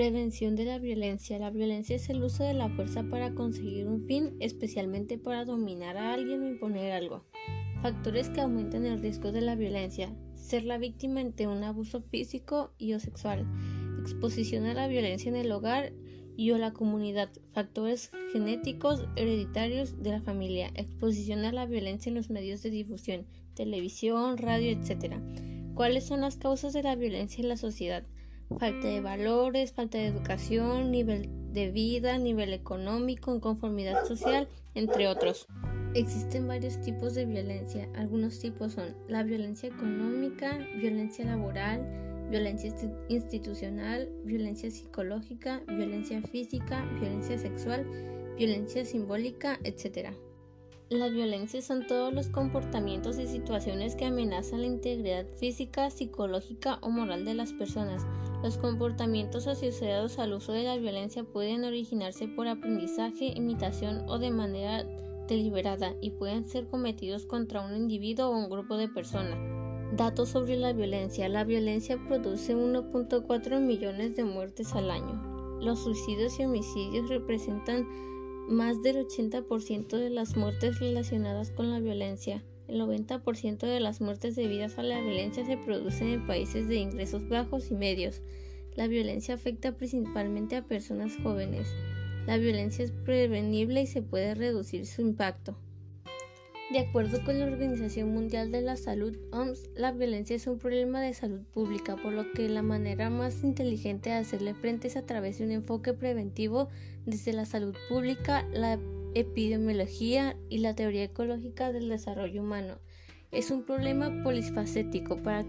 Prevención de la violencia. La violencia es el uso de la fuerza para conseguir un fin, especialmente para dominar a alguien o imponer algo. Factores que aumentan el riesgo de la violencia. Ser la víctima ante un abuso físico y o sexual. Exposición a la violencia en el hogar y o la comunidad. Factores genéticos hereditarios de la familia. Exposición a la violencia en los medios de difusión, televisión, radio, etc. ¿Cuáles son las causas de la violencia en la sociedad? Falta de valores, falta de educación, nivel de vida, nivel económico, inconformidad social, entre otros. Existen varios tipos de violencia. Algunos tipos son la violencia económica, violencia laboral, violencia institucional, violencia psicológica, violencia física, violencia sexual, violencia simbólica, etc. La violencia son todos los comportamientos y situaciones que amenazan la integridad física, psicológica o moral de las personas. Los comportamientos asociados al uso de la violencia pueden originarse por aprendizaje, imitación o de manera deliberada y pueden ser cometidos contra un individuo o un grupo de personas. Datos sobre la violencia. La violencia produce 1.4 millones de muertes al año. Los suicidios y homicidios representan más del 80% de las muertes relacionadas con la violencia. El 90% de las muertes debidas a la violencia se producen en países de ingresos bajos y medios. La violencia afecta principalmente a personas jóvenes. La violencia es prevenible y se puede reducir su impacto. De acuerdo con la Organización Mundial de la Salud, OMS, la violencia es un problema de salud pública, por lo que la manera más inteligente de hacerle frente es a través de un enfoque preventivo desde la salud pública, la epidemiología y la teoría ecológica del desarrollo humano. Es un problema polifacético para,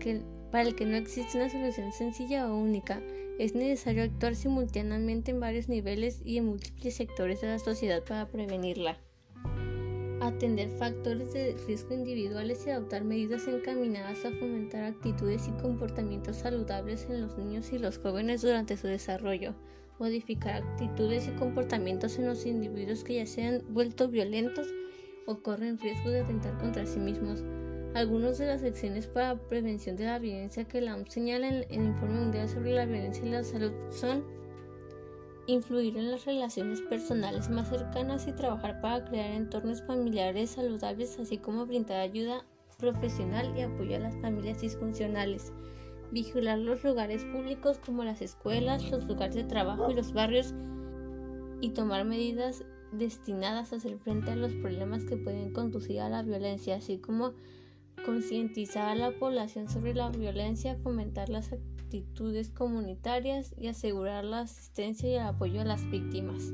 para el que no existe una solución sencilla o única. Es necesario actuar simultáneamente en varios niveles y en múltiples sectores de la sociedad para prevenirla atender factores de riesgo individuales y adoptar medidas encaminadas a fomentar actitudes y comportamientos saludables en los niños y los jóvenes durante su desarrollo, modificar actitudes y comportamientos en los individuos que ya se han vuelto violentos o corren riesgo de atentar contra sí mismos. Algunas de las acciones para prevención de la violencia que la OMS señala en el Informe Mundial sobre la Violencia y la Salud son influir en las relaciones personales más cercanas y trabajar para crear entornos familiares saludables, así como brindar ayuda profesional y apoyo a las familias disfuncionales. Vigilar los lugares públicos como las escuelas, los lugares de trabajo y los barrios y tomar medidas destinadas a hacer frente a los problemas que pueden conducir a la violencia, así como concientizar a la población sobre la violencia, fomentar las actitudes comunitarias y asegurar la asistencia y el apoyo a las víctimas.